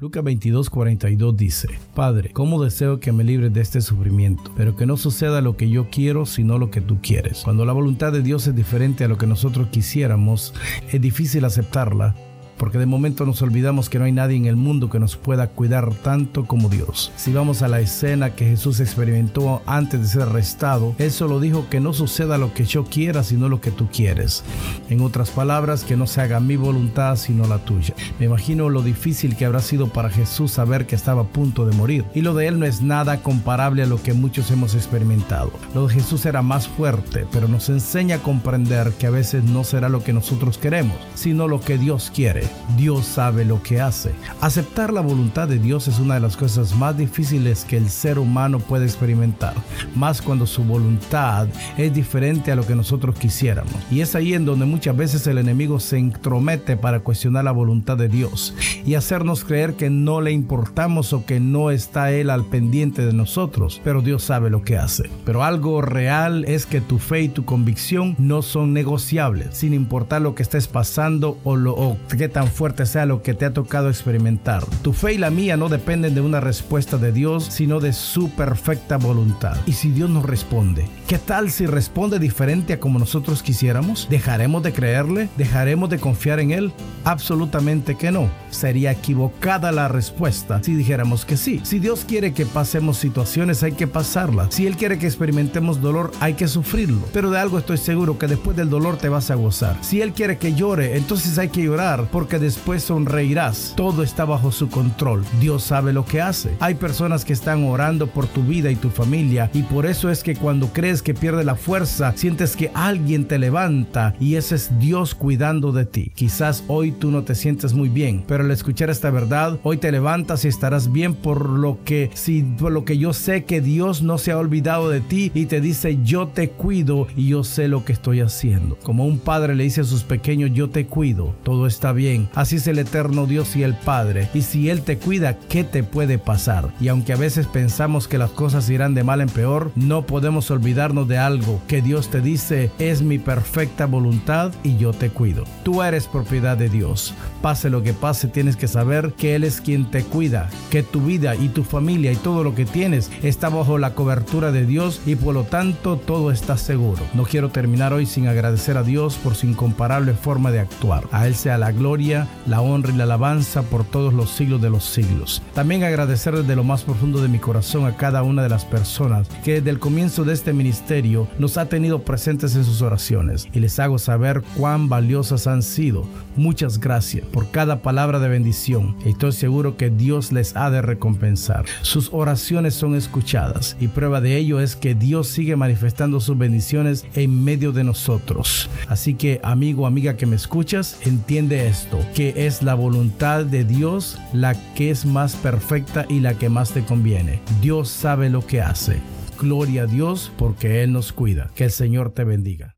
Lucas 22, 42 dice, Padre, ¿cómo deseo que me libres de este sufrimiento? Pero que no suceda lo que yo quiero, sino lo que tú quieres. Cuando la voluntad de Dios es diferente a lo que nosotros quisiéramos, es difícil aceptarla porque de momento nos olvidamos que no hay nadie en el mundo que nos pueda cuidar tanto como Dios. Si vamos a la escena que Jesús experimentó antes de ser arrestado, Él solo dijo que no suceda lo que yo quiera, sino lo que tú quieres. En otras palabras, que no se haga mi voluntad, sino la tuya. Me imagino lo difícil que habrá sido para Jesús saber que estaba a punto de morir. Y lo de Él no es nada comparable a lo que muchos hemos experimentado. Lo de Jesús era más fuerte, pero nos enseña a comprender que a veces no será lo que nosotros queremos, sino lo que Dios quiere. Dios sabe lo que hace. Aceptar la voluntad de Dios es una de las cosas más difíciles que el ser humano puede experimentar, más cuando su voluntad es diferente a lo que nosotros quisiéramos. Y es ahí en donde muchas veces el enemigo se entromete para cuestionar la voluntad de Dios y hacernos creer que no le importamos o que no está Él al pendiente de nosotros, pero Dios sabe lo que hace. Pero algo real es que tu fe y tu convicción no son negociables, sin importar lo que estés pasando o, lo, o tan fuerte sea lo que te ha tocado experimentar. Tu fe y la mía no dependen de una respuesta de Dios, sino de su perfecta voluntad. Y si Dios nos responde, ¿qué tal si responde diferente a como nosotros quisiéramos? ¿Dejaremos de creerle? ¿Dejaremos de confiar en Él? Absolutamente que no. Sería equivocada la respuesta si dijéramos que sí. Si Dios quiere que pasemos situaciones, hay que pasarlas. Si Él quiere que experimentemos dolor, hay que sufrirlo. Pero de algo estoy seguro que después del dolor te vas a gozar. Si Él quiere que llore, entonces hay que llorar porque después sonreirás. Todo está bajo su control. Dios sabe lo que hace. Hay personas que están orando por tu vida y tu familia y por eso es que cuando crees que pierde la fuerza, sientes que alguien te levanta y ese es Dios cuidando de ti. Quizás hoy tú no te sientes muy bien, pero al escuchar esta verdad, hoy te levantas y estarás bien por lo que si por lo que yo sé que Dios no se ha olvidado de ti y te dice, "Yo te cuido y yo sé lo que estoy haciendo." Como un padre le dice a sus pequeños, "Yo te cuido." Todo está bien. Así es el eterno Dios y el Padre. Y si Él te cuida, ¿qué te puede pasar? Y aunque a veces pensamos que las cosas irán de mal en peor, no podemos olvidarnos de algo que Dios te dice, es mi perfecta voluntad y yo te cuido. Tú eres propiedad de Dios. Pase lo que pase, tienes que saber que Él es quien te cuida, que tu vida y tu familia y todo lo que tienes está bajo la cobertura de Dios y por lo tanto todo está seguro. No quiero terminar hoy sin agradecer a Dios por su incomparable forma de actuar. A Él sea la gloria la honra y la alabanza por todos los siglos de los siglos. También agradecer desde lo más profundo de mi corazón a cada una de las personas que desde el comienzo de este ministerio nos ha tenido presentes en sus oraciones y les hago saber cuán valiosas han sido. Muchas gracias por cada palabra de bendición. Estoy seguro que Dios les ha de recompensar. Sus oraciones son escuchadas y prueba de ello es que Dios sigue manifestando sus bendiciones en medio de nosotros. Así que amigo, amiga que me escuchas, entiende esto que es la voluntad de Dios la que es más perfecta y la que más te conviene. Dios sabe lo que hace. Gloria a Dios porque Él nos cuida. Que el Señor te bendiga.